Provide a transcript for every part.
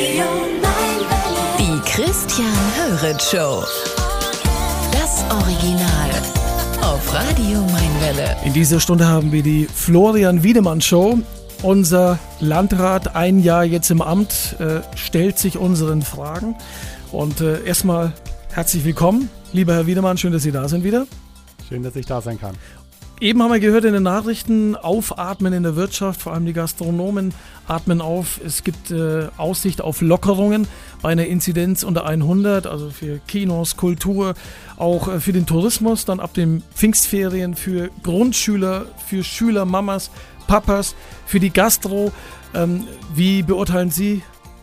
Die Christian Höret Show. Das Original. Auf Radio Mainwelle. In dieser Stunde haben wir die Florian Wiedemann Show. Unser Landrat, ein Jahr jetzt im Amt, äh, stellt sich unseren Fragen. Und äh, erstmal herzlich willkommen, lieber Herr Wiedemann, schön, dass Sie da sind wieder. Schön, dass ich da sein kann. Eben haben wir gehört in den Nachrichten, Aufatmen in der Wirtschaft, vor allem die Gastronomen atmen auf. Es gibt äh, Aussicht auf Lockerungen bei einer Inzidenz unter 100, also für Kinos, Kultur, auch äh, für den Tourismus, dann ab den Pfingstferien für Grundschüler, für Schüler, Mamas, Papas, für die Gastro. Ähm, wie beurteilen Sie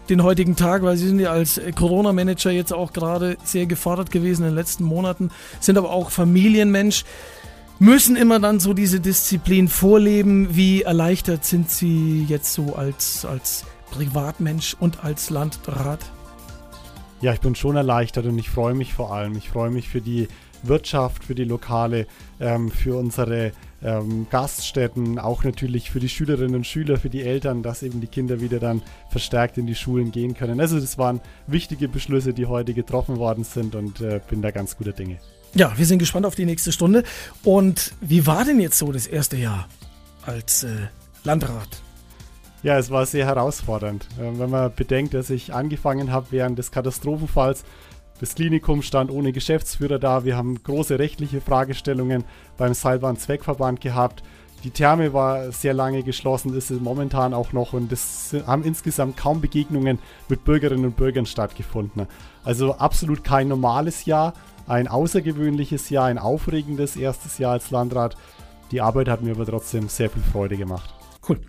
den heutigen Tag, weil Sie sind ja als Corona-Manager jetzt auch gerade sehr gefordert gewesen in den letzten Monaten, sind aber auch Familienmensch müssen immer dann so diese Disziplin vorleben. Wie erleichtert sind Sie jetzt so als, als Privatmensch und als Landrat? Ja, ich bin schon erleichtert und ich freue mich vor allem. Ich freue mich für die Wirtschaft, für die Lokale, ähm, für unsere ähm, Gaststätten, auch natürlich für die Schülerinnen und Schüler, für die Eltern, dass eben die Kinder wieder dann verstärkt in die Schulen gehen können. Also das waren wichtige Beschlüsse, die heute getroffen worden sind und äh, bin da ganz guter Dinge. Ja, wir sind gespannt auf die nächste Stunde. Und wie war denn jetzt so das erste Jahr als äh, Landrat? Ja, es war sehr herausfordernd. Äh, wenn man bedenkt, dass ich angefangen habe während des Katastrophenfalls, das Klinikum stand ohne Geschäftsführer da, wir haben große rechtliche Fragestellungen beim Seilbahn-Zweckverband gehabt. Die Therme war sehr lange geschlossen, ist es momentan auch noch und es haben insgesamt kaum Begegnungen mit Bürgerinnen und Bürgern stattgefunden. Also absolut kein normales Jahr, ein außergewöhnliches Jahr, ein aufregendes erstes Jahr als Landrat. Die Arbeit hat mir aber trotzdem sehr viel Freude gemacht. Cool.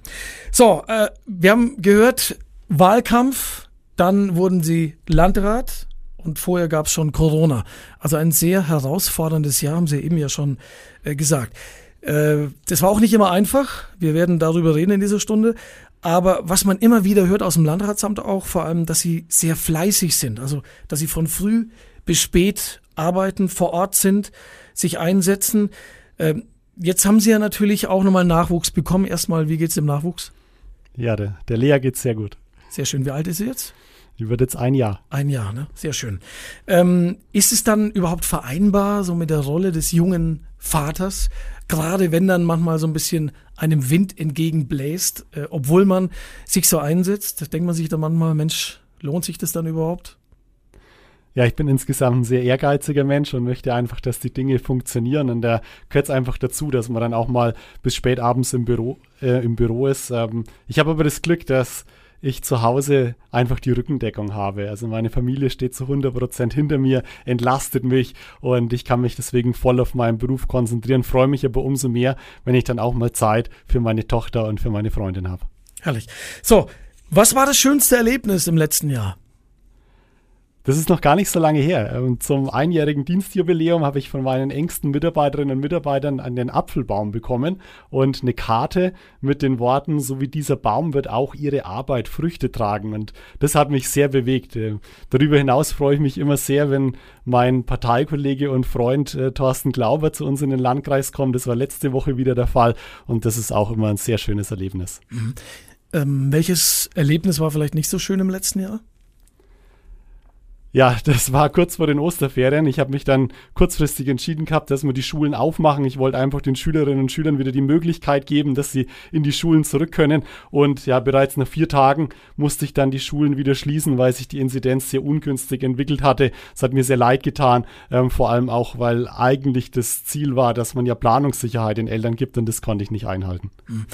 So, äh, wir haben gehört, Wahlkampf, dann wurden Sie Landrat und vorher gab es schon Corona. Also ein sehr herausforderndes Jahr, haben Sie eben ja schon äh, gesagt. Äh, das war auch nicht immer einfach. Wir werden darüber reden in dieser Stunde. Aber was man immer wieder hört aus dem Landratsamt auch, vor allem, dass sie sehr fleißig sind. Also, dass sie von früh bis spät arbeiten, vor Ort sind, sich einsetzen. Ähm, jetzt haben Sie ja natürlich auch nochmal Nachwuchs bekommen. Erstmal, wie geht's dem Nachwuchs? Ja, der, der Lea geht's sehr gut. Sehr schön. Wie alt ist sie jetzt? Die wird jetzt ein Jahr. Ein Jahr, ne? Sehr schön. Ähm, ist es dann überhaupt vereinbar, so mit der Rolle des jungen Vaters? Gerade wenn dann manchmal so ein bisschen einem Wind entgegenbläst, äh, obwohl man sich so einsetzt, denkt man sich dann manchmal, Mensch, lohnt sich das dann überhaupt? Ja, ich bin insgesamt ein sehr ehrgeiziger Mensch und möchte einfach, dass die Dinge funktionieren. Und da gehört es einfach dazu, dass man dann auch mal bis spät abends im Büro, äh, im Büro ist. Ähm, ich habe aber das Glück, dass ich zu Hause einfach die Rückendeckung habe. Also meine Familie steht zu 100% hinter mir, entlastet mich und ich kann mich deswegen voll auf meinen Beruf konzentrieren, freue mich aber umso mehr, wenn ich dann auch mal Zeit für meine Tochter und für meine Freundin habe. Herrlich. So, was war das schönste Erlebnis im letzten Jahr? Das ist noch gar nicht so lange her. Und zum einjährigen Dienstjubiläum habe ich von meinen engsten Mitarbeiterinnen und Mitarbeitern einen Apfelbaum bekommen und eine Karte mit den Worten, so wie dieser Baum wird auch ihre Arbeit Früchte tragen. Und das hat mich sehr bewegt. Äh, darüber hinaus freue ich mich immer sehr, wenn mein Parteikollege und Freund äh, Thorsten Glauber zu uns in den Landkreis kommt. Das war letzte Woche wieder der Fall und das ist auch immer ein sehr schönes Erlebnis. Mhm. Ähm, welches Erlebnis war vielleicht nicht so schön im letzten Jahr? Ja, das war kurz vor den Osterferien. Ich habe mich dann kurzfristig entschieden gehabt, dass wir die Schulen aufmachen. Ich wollte einfach den Schülerinnen und Schülern wieder die Möglichkeit geben, dass sie in die Schulen zurück können. Und ja, bereits nach vier Tagen musste ich dann die Schulen wieder schließen, weil sich die Inzidenz sehr ungünstig entwickelt hatte. Es hat mir sehr leid getan, ähm, vor allem auch, weil eigentlich das Ziel war, dass man ja Planungssicherheit den Eltern gibt und das konnte ich nicht einhalten. Hm.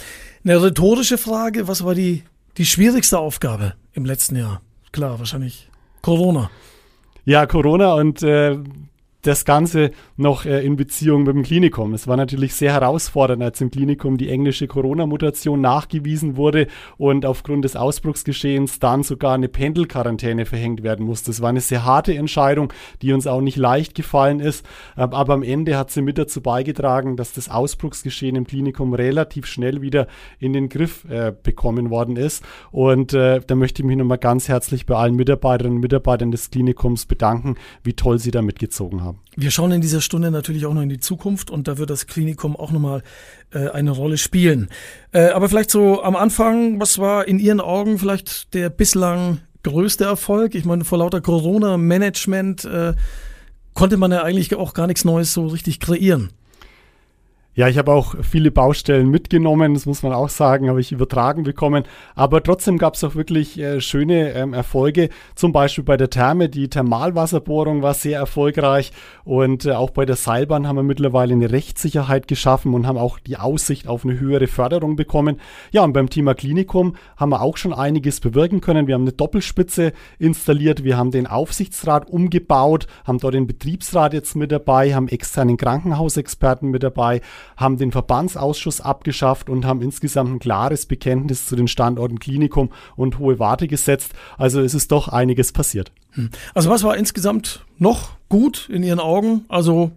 Eine rhetorische Frage, was war die, die schwierigste Aufgabe im letzten Jahr? Klar, wahrscheinlich Corona. Ja, Corona und äh, das Ganze noch äh, in Beziehung mit dem Klinikum. Es war natürlich sehr herausfordernd, als im Klinikum die englische Corona-Mutation nachgewiesen wurde und aufgrund des Ausbruchsgeschehens dann sogar eine Pendelquarantäne verhängt werden musste. Das war eine sehr harte Entscheidung, die uns auch nicht leicht gefallen ist. Ähm, aber am Ende hat sie mit dazu beigetragen, dass das Ausbruchsgeschehen im Klinikum relativ schnell wieder in den Griff äh, bekommen worden ist. Und äh, da möchte ich mich nochmal ganz herzlich bei allen Mitarbeiterinnen und Mitarbeitern des Klinikums bedanken, wie toll sie da mitgezogen haben. Wir schauen in dieser Stunde natürlich auch noch in die Zukunft und da wird das Klinikum auch nochmal äh, eine Rolle spielen. Äh, aber vielleicht so am Anfang, was war in Ihren Augen vielleicht der bislang größte Erfolg? Ich meine, vor lauter Corona-Management äh, konnte man ja eigentlich auch gar nichts Neues so richtig kreieren. Ja, ich habe auch viele Baustellen mitgenommen, das muss man auch sagen, habe ich übertragen bekommen. Aber trotzdem gab es auch wirklich äh, schöne ähm, Erfolge. Zum Beispiel bei der Therme, die Thermalwasserbohrung war sehr erfolgreich. Und äh, auch bei der Seilbahn haben wir mittlerweile eine Rechtssicherheit geschaffen und haben auch die Aussicht auf eine höhere Förderung bekommen. Ja, und beim Thema Klinikum haben wir auch schon einiges bewirken können. Wir haben eine Doppelspitze installiert, wir haben den Aufsichtsrat umgebaut, haben dort den Betriebsrat jetzt mit dabei, haben externen Krankenhausexperten mit dabei haben den Verbandsausschuss abgeschafft und haben insgesamt ein klares Bekenntnis zu den Standorten Klinikum und Hohe Warte gesetzt. Also es ist doch einiges passiert. Hm. Also was war insgesamt noch gut in Ihren Augen? Also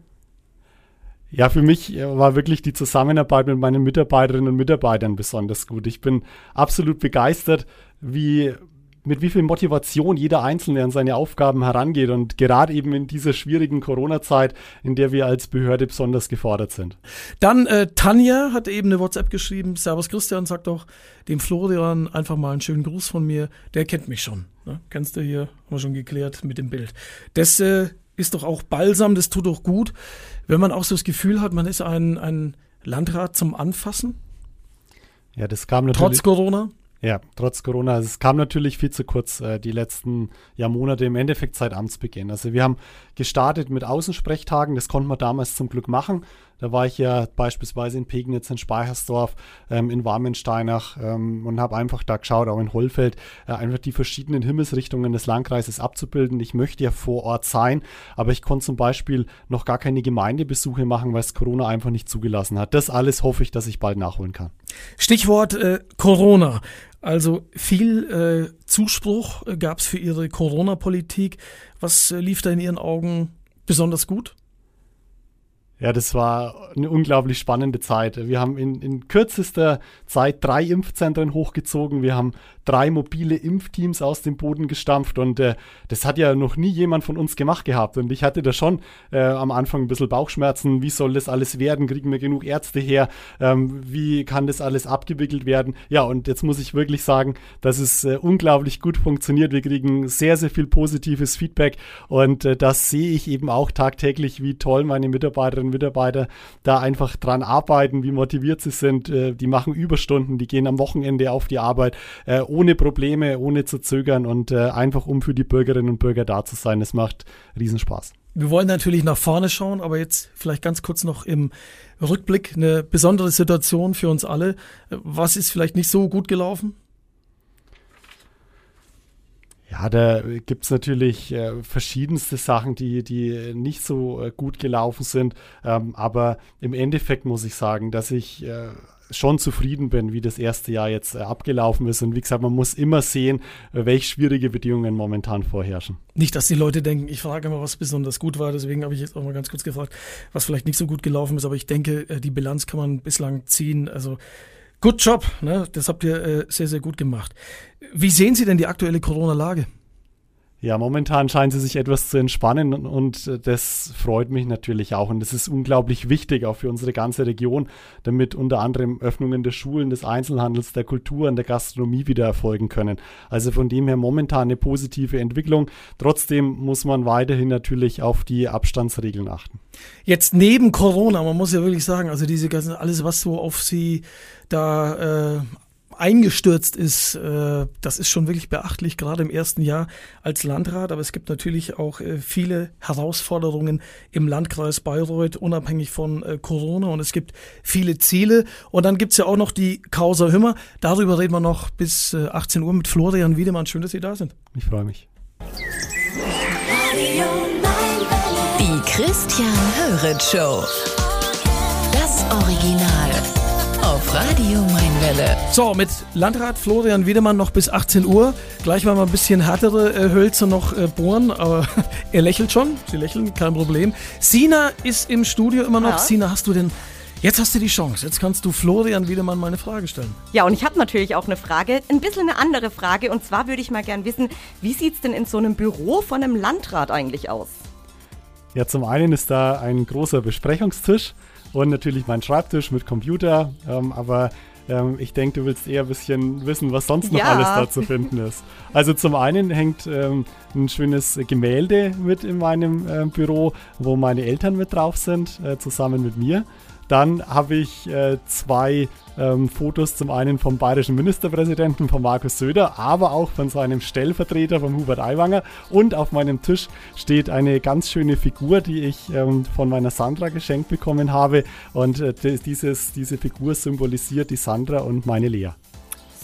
ja, für mich äh, war wirklich die Zusammenarbeit mit meinen Mitarbeiterinnen und Mitarbeitern besonders gut. Ich bin absolut begeistert, wie mit wie viel Motivation jeder Einzelne an seine Aufgaben herangeht und gerade eben in dieser schwierigen Corona-Zeit, in der wir als Behörde besonders gefordert sind. Dann äh, Tanja hat eben eine WhatsApp geschrieben. Servus Christian, sagt doch dem Florian einfach mal einen schönen Gruß von mir. Der kennt mich schon. Ne? Kennst du hier? Haben wir schon geklärt mit dem Bild. Das äh, ist doch auch balsam, das tut doch gut, wenn man auch so das Gefühl hat, man ist ein, ein Landrat zum Anfassen. Ja, das kam natürlich. Trotz Corona? Ja, trotz Corona. Also es kam natürlich viel zu kurz, äh, die letzten ja, Monate im Endeffekt seit Amtsbeginn. Also wir haben gestartet mit Außensprechtagen, das konnten wir damals zum Glück machen. Da war ich ja beispielsweise in Pegnitz, in Speichersdorf, ähm, in Warmensteinach ähm, und habe einfach da geschaut, auch in Hollfeld, äh, einfach die verschiedenen Himmelsrichtungen des Landkreises abzubilden. Ich möchte ja vor Ort sein, aber ich konnte zum Beispiel noch gar keine Gemeindebesuche machen, weil es Corona einfach nicht zugelassen hat. Das alles hoffe ich, dass ich bald nachholen kann. Stichwort äh, Corona. Also viel äh, Zuspruch äh, gab es für Ihre Corona-Politik. Was äh, lief da in Ihren Augen besonders gut? Ja, das war eine unglaublich spannende Zeit. Wir haben in, in kürzester Zeit drei Impfzentren hochgezogen. Wir haben drei mobile Impfteams aus dem Boden gestampft und äh, das hat ja noch nie jemand von uns gemacht gehabt. Und ich hatte da schon äh, am Anfang ein bisschen Bauchschmerzen. Wie soll das alles werden? Kriegen wir genug Ärzte her? Ähm, wie kann das alles abgewickelt werden? Ja, und jetzt muss ich wirklich sagen, dass es äh, unglaublich gut funktioniert. Wir kriegen sehr, sehr viel positives Feedback und äh, das sehe ich eben auch tagtäglich, wie toll meine Mitarbeiterinnen und Mitarbeiter da einfach dran arbeiten, wie motiviert sie sind. Äh, die machen Überstunden, die gehen am Wochenende auf die Arbeit, äh, ohne Probleme, ohne zu zögern und äh, einfach um für die Bürgerinnen und Bürger da zu sein. Es macht Riesenspaß. Wir wollen natürlich nach vorne schauen, aber jetzt vielleicht ganz kurz noch im Rückblick eine besondere Situation für uns alle. Was ist vielleicht nicht so gut gelaufen? Ja, da gibt es natürlich äh, verschiedenste Sachen, die, die nicht so äh, gut gelaufen sind. Ähm, aber im Endeffekt muss ich sagen, dass ich äh, schon zufrieden bin, wie das erste Jahr jetzt äh, abgelaufen ist. Und wie gesagt, man muss immer sehen, äh, welche schwierige Bedingungen momentan vorherrschen. Nicht, dass die Leute denken, ich frage immer, was besonders gut war. Deswegen habe ich jetzt auch mal ganz kurz gefragt, was vielleicht nicht so gut gelaufen ist. Aber ich denke, äh, die Bilanz kann man bislang ziehen. Also Good Job, ne? das habt ihr äh, sehr, sehr gut gemacht. Wie sehen Sie denn die aktuelle Corona-Lage? Ja, momentan scheint sie sich etwas zu entspannen und das freut mich natürlich auch. Und das ist unglaublich wichtig, auch für unsere ganze Region, damit unter anderem Öffnungen der Schulen, des Einzelhandels, der Kultur und der Gastronomie wieder erfolgen können. Also von dem her momentan eine positive Entwicklung. Trotzdem muss man weiterhin natürlich auf die Abstandsregeln achten. Jetzt neben Corona, man muss ja wirklich sagen, also diese ganzen, alles, was so auf Sie da äh, eingestürzt ist, äh, das ist schon wirklich beachtlich, gerade im ersten Jahr als Landrat. Aber es gibt natürlich auch äh, viele Herausforderungen im Landkreis Bayreuth, unabhängig von äh, Corona. Und es gibt viele Ziele. Und dann gibt's ja auch noch die Causa Hümmer. Darüber reden wir noch bis 18 Uhr mit Florian Wiedemann. Schön, dass Sie da sind. Ich freue mich. Die Christian Höret Show. Das Original auf Radio Mainwelle. So, mit Landrat Florian Wiedemann noch bis 18 Uhr. Gleich mal ein bisschen härtere äh, Hölzer noch äh, bohren, aber er lächelt schon. Sie lächeln, kein Problem. Sina ist im Studio immer noch. Ja. Sina, hast du denn Jetzt hast du die Chance. Jetzt kannst du Florian Wiedemann mal eine Frage stellen. Ja, und ich habe natürlich auch eine Frage. Ein bisschen eine andere Frage. Und zwar würde ich mal gern wissen, wie sieht es denn in so einem Büro von einem Landrat eigentlich aus? Ja, zum einen ist da ein großer Besprechungstisch und natürlich mein Schreibtisch mit Computer. Ähm, aber Ähm, ich denke, du willst eher ein bisschen wissen, was sonst noch Ja. alles da zu finden ist. Also zum einen hängt ähm, ein schönes Gemälde mit in meinem äh, Büro, wo meine Eltern mit drauf sind, äh, zusammen mit mir. Dann habe ich äh, zwei ähm, Fotos, zum einen vom bayerischen Ministerpräsidenten, von Markus Söder, aber auch von seinem Stellvertreter, vom Hubert Aiwanger. Und auf meinem Tisch steht eine ganz schöne Figur, die ich ähm, von meiner Sandra geschenkt bekommen habe. Und äh, di- dieses, diese Figur symbolisiert die Sandra und meine Lea.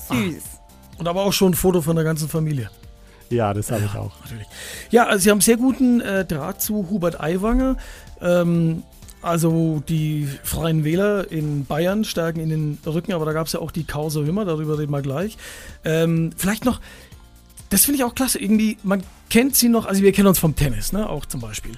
Süß. Und aber auch schon ein Foto von der ganzen Familie. Ja, das habe ich auch. Natürlich. Ja, also Sie haben sehr guten äh, Draht zu Hubert Aiwanger. Ähm, also die Freien Wähler in Bayern stärken in den Rücken, aber da gab es ja auch die Causa Hümmer, darüber reden wir gleich. Ähm, vielleicht noch, das finde ich auch klasse, irgendwie, man kennt sie noch, also wir kennen uns vom Tennis, ne, auch zum Beispiel.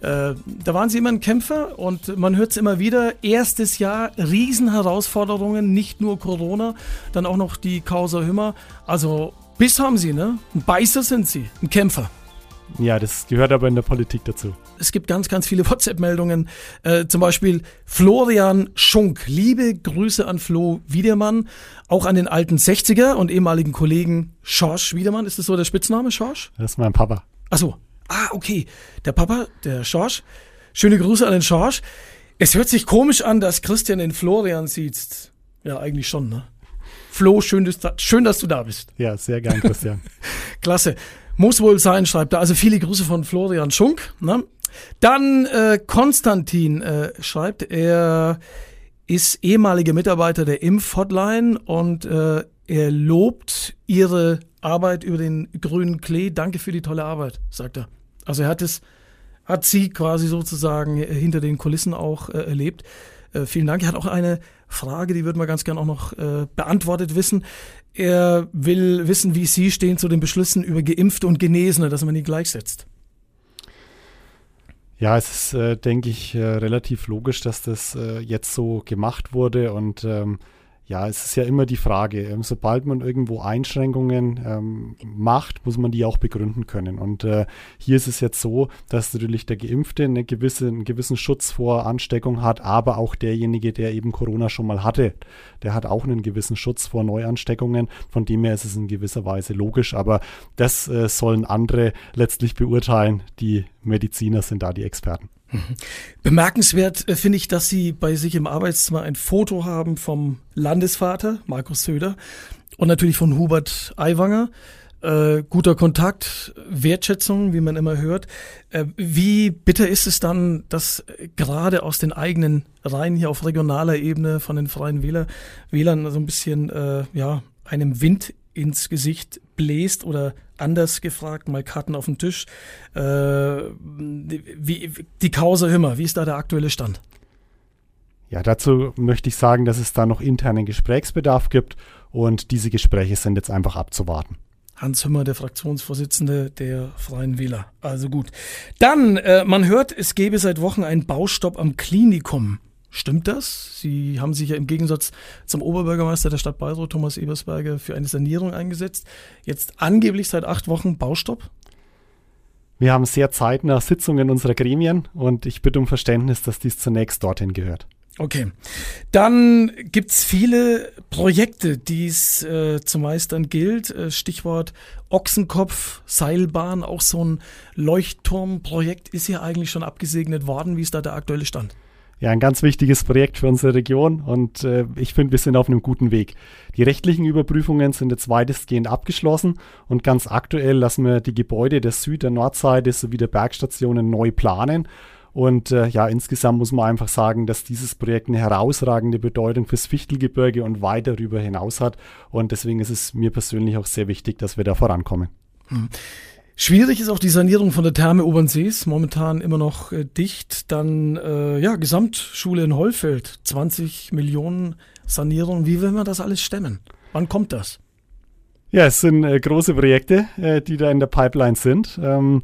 Äh, da waren sie immer ein Kämpfer und man hört es immer wieder. Erstes Jahr, Riesenherausforderungen, nicht nur Corona, dann auch noch die Causa Hümmer. Also Biss haben sie, ne? Ein Beißer sind sie, ein Kämpfer. Ja, das gehört aber in der Politik dazu. Es gibt ganz, ganz viele WhatsApp-Meldungen. Äh, zum Beispiel Florian Schunk. Liebe Grüße an Flo Wiedemann, auch an den alten 60er und ehemaligen Kollegen Schorsch Wiedemann. Ist das so der Spitzname, Schorsch? Das ist mein Papa. Achso. Ah, okay. Der Papa, der Schorsch. Schöne Grüße an den Schorsch. Es hört sich komisch an, dass Christian den Florian sieht. Ja, eigentlich schon, ne? Flo, schön, dass, schön, dass du da bist. Ja, sehr gern, Christian. Klasse. Muss wohl sein, schreibt er. Also viele Grüße von Florian Schunk. Ne? Dann äh, Konstantin äh, schreibt, er ist ehemaliger Mitarbeiter der Impfhotline und äh, er lobt ihre Arbeit über den grünen Klee. Danke für die tolle Arbeit, sagt er. Also er hat es, hat sie quasi sozusagen äh, hinter den Kulissen auch äh, erlebt. Äh, vielen Dank. Er hat auch eine Frage, die würden wir ganz gern auch noch äh, beantwortet wissen. Er will wissen, wie Sie stehen zu den Beschlüssen über Geimpfte und Genesene, dass man die gleichsetzt. Ja, es ist, äh, denke ich, äh, relativ logisch, dass das äh, jetzt so gemacht wurde. Und ähm, ja, es ist ja immer die Frage, ähm, sobald man irgendwo Einschränkungen ähm, macht, muss man die auch begründen können. Und äh, hier ist es jetzt so, dass natürlich der Geimpfte eine gewisse, einen gewissen Schutz vor Ansteckung hat, aber auch derjenige, der eben Corona schon mal hatte, der hat auch einen gewissen Schutz vor Neuansteckungen. Von dem her ist es in gewisser Weise logisch, aber das äh, sollen andere letztlich beurteilen. Die Mediziner sind da die Experten. Bemerkenswert äh, finde ich, dass Sie bei sich im Arbeitszimmer ein Foto haben vom Landesvater, Markus Söder, und natürlich von Hubert Aiwanger. Äh, guter Kontakt, Wertschätzung, wie man immer hört. Äh, wie bitter ist es dann, dass gerade aus den eigenen Reihen hier auf regionaler Ebene von den Freien Wähler, Wählern so ein bisschen äh, ja, einem Wind ins Gesicht bläst oder anders gefragt, mal Karten auf den Tisch. Äh, wie, die Causa Hümmer, wie ist da der aktuelle Stand? Ja, dazu möchte ich sagen, dass es da noch internen Gesprächsbedarf gibt und diese Gespräche sind jetzt einfach abzuwarten. Hans Hümmer, der Fraktionsvorsitzende der Freien Wähler. Also gut. Dann, äh, man hört, es gäbe seit Wochen einen Baustopp am Klinikum. Stimmt das? Sie haben sich ja im Gegensatz zum Oberbürgermeister der Stadt Bayreuth, Thomas Ebersberger, für eine Sanierung eingesetzt. Jetzt angeblich seit acht Wochen Baustopp. Wir haben sehr zeitnah Sitzungen unserer Gremien und ich bitte um Verständnis, dass dies zunächst dorthin gehört. Okay. Dann gibt's viele Projekte, die es äh, zu meistern gilt. Äh, Stichwort Ochsenkopf, Seilbahn, auch so ein Leuchtturmprojekt ist ja eigentlich schon abgesegnet worden. Wie ist da der aktuelle Stand? Ja, ein ganz wichtiges Projekt für unsere Region und äh, ich finde, wir sind auf einem guten Weg. Die rechtlichen Überprüfungen sind jetzt weitestgehend abgeschlossen und ganz aktuell lassen wir die Gebäude der Süd-, der Nordseite sowie der Bergstationen neu planen. Und äh, ja, insgesamt muss man einfach sagen, dass dieses Projekt eine herausragende Bedeutung fürs Fichtelgebirge und weit darüber hinaus hat. Und deswegen ist es mir persönlich auch sehr wichtig, dass wir da vorankommen. Schwierig ist auch die Sanierung von der Therme Obernsees, momentan immer noch äh, dicht. Dann, äh, ja, Gesamtschule in Hollfeld, 20 Millionen Sanierung. Wie will man das alles stemmen? Wann kommt das? Ja, es sind äh, große Projekte, äh, die da in der Pipeline sind. Ähm,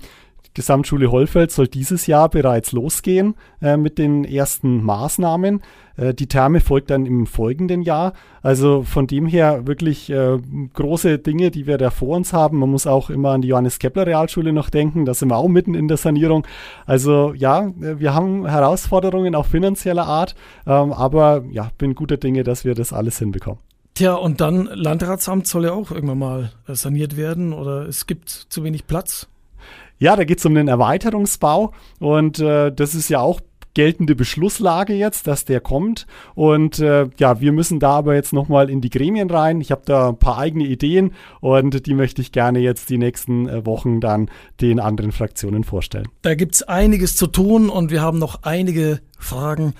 Gesamtschule Hollfeld soll dieses Jahr bereits losgehen äh, mit den ersten Maßnahmen. Äh, die Therme folgt dann im folgenden Jahr. Also von dem her wirklich äh, große Dinge, die wir da vor uns haben. Man muss auch immer an die Johannes Kepler Realschule noch denken. Da sind wir auch mitten in der Sanierung. Also ja, äh, wir haben Herausforderungen auch finanzieller Art. Ähm, aber ja, bin guter Dinge, dass wir das alles hinbekommen. Tja, und dann Landratsamt soll ja auch irgendwann mal äh, saniert werden oder es gibt zu wenig Platz. Ja, da geht es um den Erweiterungsbau und äh, das ist ja auch geltende Beschlusslage jetzt, dass der kommt. Und äh, ja, wir müssen da aber jetzt nochmal in die Gremien rein. Ich habe da ein paar eigene Ideen und die möchte ich gerne jetzt die nächsten äh, Wochen dann den anderen Fraktionen vorstellen. Da gibt es einiges zu tun und wir haben noch einige Fragen.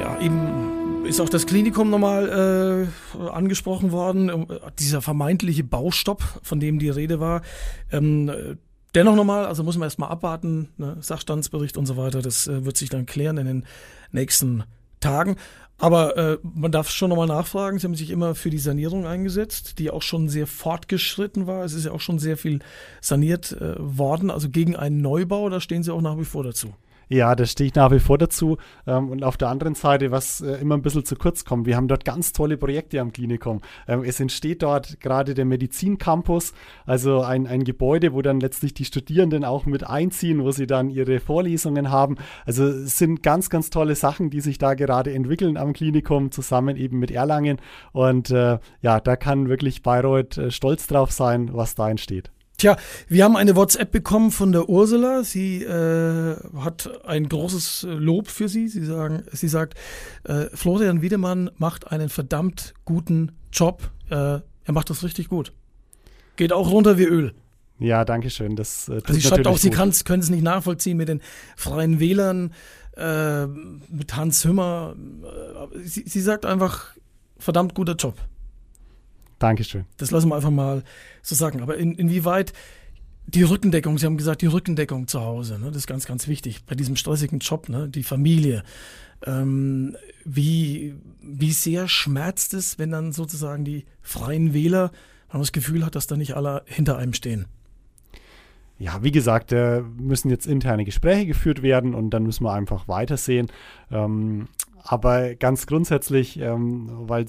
Ja, eben ist auch das Klinikum nochmal äh, angesprochen worden, äh, dieser vermeintliche Baustopp, von dem die Rede war. Ähm, Dennoch nochmal, also muss man erstmal abwarten, ne, Sachstandsbericht und so weiter, das äh, wird sich dann klären in den nächsten Tagen. Aber äh, man darf schon nochmal nachfragen, Sie haben sich immer für die Sanierung eingesetzt, die auch schon sehr fortgeschritten war. Es ist ja auch schon sehr viel saniert äh, worden, also gegen einen Neubau, da stehen Sie auch nach wie vor dazu. Ja, da stehe ich nach wie vor dazu. Ähm, und auf der anderen Seite, was äh, immer ein bisschen zu kurz kommt, wir haben dort ganz tolle Projekte am Klinikum. Ähm, es entsteht dort gerade der Medizincampus, also ein, ein Gebäude, wo dann letztlich die Studierenden auch mit einziehen, wo sie dann ihre Vorlesungen haben. Also es sind ganz, ganz tolle Sachen, die sich da gerade entwickeln am Klinikum, zusammen eben mit Erlangen. Und äh, ja, da kann wirklich Bayreuth äh, stolz drauf sein, was da entsteht. Tja, wir haben eine WhatsApp bekommen von der Ursula. Sie äh, hat ein großes Lob für Sie. Sie, sagen, sie sagt, äh, Florian Wiedemann macht einen verdammt guten Job. Äh, er macht das richtig gut. Geht auch runter wie Öl. Ja, danke schön. Das, äh, also sie schreibt auch, sie können es nicht nachvollziehen mit den freien Wählern, äh, mit Hans Hümmer. Äh, sie, sie sagt einfach, verdammt guter Job. Dankeschön. Das lassen wir einfach mal so sagen. Aber in, inwieweit die Rückendeckung, Sie haben gesagt, die Rückendeckung zu Hause, ne, das ist ganz, ganz wichtig bei diesem stressigen Job, ne, die Familie. Ähm, wie, wie sehr schmerzt es, wenn dann sozusagen die freien Wähler, man das Gefühl hat, dass da nicht alle hinter einem stehen? Ja, wie gesagt, müssen jetzt interne Gespräche geführt werden und dann müssen wir einfach weitersehen. Ähm, aber ganz grundsätzlich, ähm, weil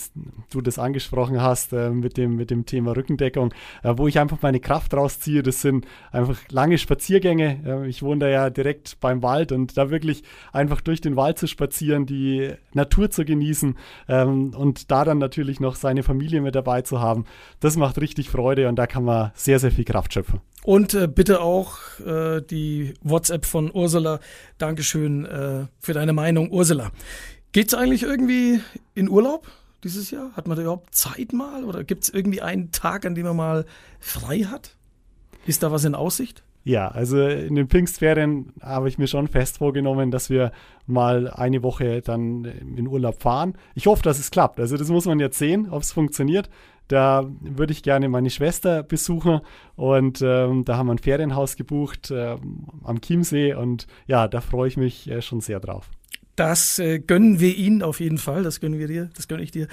du das angesprochen hast äh, mit, dem, mit dem Thema Rückendeckung, äh, wo ich einfach meine Kraft rausziehe, das sind einfach lange Spaziergänge. Äh, ich wohne da ja direkt beim Wald und da wirklich einfach durch den Wald zu spazieren, die Natur zu genießen ähm, und da dann natürlich noch seine Familie mit dabei zu haben, das macht richtig Freude und da kann man sehr, sehr viel Kraft schöpfen. Und äh, bitte auch äh, die WhatsApp von Ursula. Dankeschön äh, für deine Meinung, Ursula. Geht's eigentlich irgendwie in Urlaub dieses Jahr? Hat man da überhaupt Zeit mal? Oder gibt es irgendwie einen Tag, an dem man mal frei hat? Ist da was in Aussicht? Ja, also in den Pfingstferien habe ich mir schon fest vorgenommen, dass wir mal eine Woche dann in Urlaub fahren. Ich hoffe, dass es klappt. Also das muss man jetzt sehen, ob es funktioniert. Da würde ich gerne meine Schwester besuchen und ähm, da haben wir ein Ferienhaus gebucht ähm, am Chiemsee und ja, da freue ich mich äh, schon sehr drauf. Das äh, gönnen wir Ihnen auf jeden Fall. Das gönnen wir dir. Das gönne ich dir.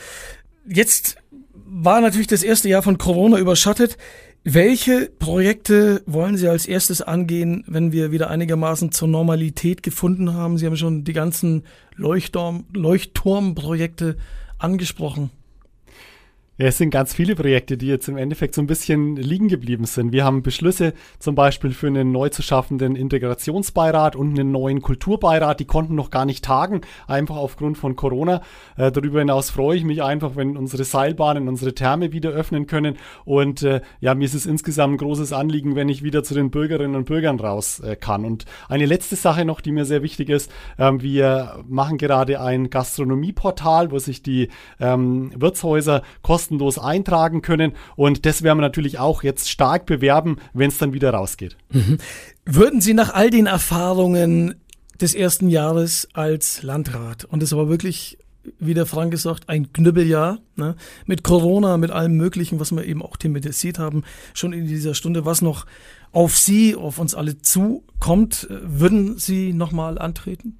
Jetzt war natürlich das erste Jahr von Corona überschattet. Welche Projekte wollen Sie als erstes angehen, wenn wir wieder einigermaßen zur Normalität gefunden haben? Sie haben schon die ganzen Leuchtturm, Leuchtturmprojekte angesprochen. Ja, es sind ganz viele Projekte, die jetzt im Endeffekt so ein bisschen liegen geblieben sind. Wir haben Beschlüsse zum Beispiel für einen neu zu schaffenden Integrationsbeirat und einen neuen Kulturbeirat. Die konnten noch gar nicht tagen, einfach aufgrund von Corona. Äh, darüber hinaus freue ich mich einfach, wenn unsere Seilbahnen, unsere Therme wieder öffnen können. Und äh, ja, mir ist es insgesamt ein großes Anliegen, wenn ich wieder zu den Bürgerinnen und Bürgern raus äh, kann. Und eine letzte Sache noch, die mir sehr wichtig ist. Ähm, wir machen gerade ein Gastronomieportal, wo sich die ähm, Wirtshäuser kostenlos kostenlos eintragen können. Und das werden wir natürlich auch jetzt stark bewerben, wenn es dann wieder rausgeht. Mhm. Würden Sie nach all den Erfahrungen des ersten Jahres als Landrat, und es war wirklich wie der Frank gesagt, ein Knüppeljahr. Ne? Mit Corona, mit allem Möglichen, was wir eben auch thematisiert haben, schon in dieser Stunde, was noch auf Sie, auf uns alle zukommt. Würden Sie nochmal antreten?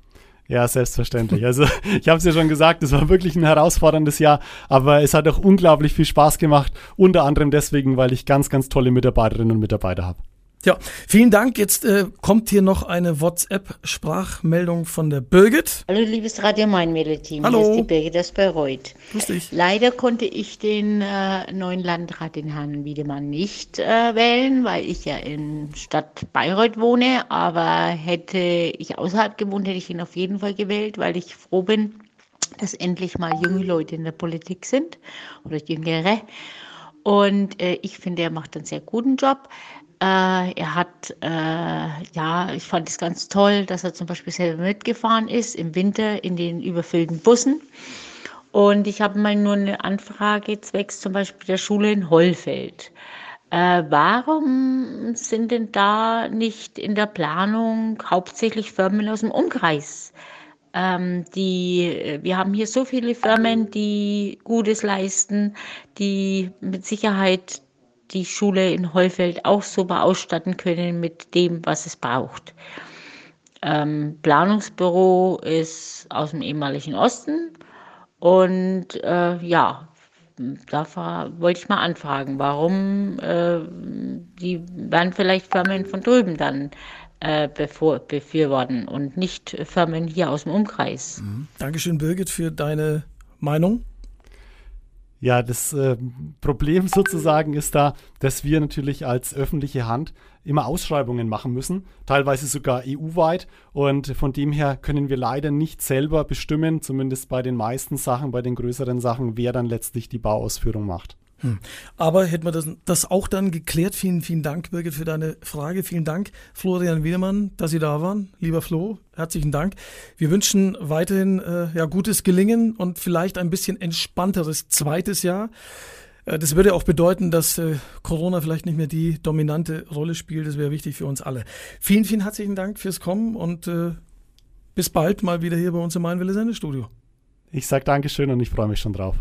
Ja, selbstverständlich. Also ich habe es ja schon gesagt, es war wirklich ein herausforderndes Jahr, aber es hat auch unglaublich viel Spaß gemacht, unter anderem deswegen, weil ich ganz, ganz tolle Mitarbeiterinnen und Mitarbeiter habe. Ja, vielen Dank. Jetzt äh, kommt hier noch eine WhatsApp-Sprachmeldung von der Birgit. Hallo, liebes Radio Main-Team. Hallo. Hier ist die Birgit aus Bayreuth. Grüß dich. Leider konnte ich den äh, neuen Landrat, den Herrn Wiedemann, nicht äh, wählen, weil ich ja in Stadt Bayreuth wohne. Aber hätte ich außerhalb gewohnt, hätte ich ihn auf jeden Fall gewählt, weil ich froh bin, dass endlich mal junge Leute in der Politik sind oder jüngere. Und äh, ich finde, er macht einen sehr guten Job. Äh, er hat, äh, ja, ich fand es ganz toll, dass er zum Beispiel selber mitgefahren ist im Winter in den überfüllten Bussen. Und ich habe mal nur eine Anfrage zwecks zum Beispiel der Schule in Hollfeld. Äh, warum sind denn da nicht in der Planung hauptsächlich Firmen aus dem Umkreis? Ähm, die, wir haben hier so viele Firmen, die Gutes leisten, die mit Sicherheit die Schule in Heufeld auch super ausstatten können mit dem, was es braucht. Ähm, Planungsbüro ist aus dem ehemaligen Osten und äh, ja, da wollte ich mal anfragen, warum äh, die werden vielleicht Firmen von drüben dann äh, bevor, befürworten und nicht Firmen hier aus dem Umkreis. Mhm. Dankeschön, Birgit, für deine Meinung. Ja, das äh, Problem sozusagen ist da, dass wir natürlich als öffentliche Hand immer Ausschreibungen machen müssen, teilweise sogar EU-weit. Und von dem her können wir leider nicht selber bestimmen, zumindest bei den meisten Sachen, bei den größeren Sachen, wer dann letztlich die Bauausführung macht. Hm. Aber hätten wir das, das auch dann geklärt. Vielen, vielen Dank, Birgit, für deine Frage. Vielen Dank, Florian Wiedemann, dass Sie da waren. Lieber Flo, herzlichen Dank. Wir wünschen weiterhin äh, ja, gutes Gelingen und vielleicht ein bisschen entspannteres zweites Jahr. Äh, das würde auch bedeuten, dass äh, Corona vielleicht nicht mehr die dominante Rolle spielt. Das wäre wichtig für uns alle. Vielen, vielen herzlichen Dank fürs Kommen und äh, bis bald mal wieder hier bei uns im Mainwelle Sendestudio. Ich sage Dankeschön und ich freue mich schon drauf.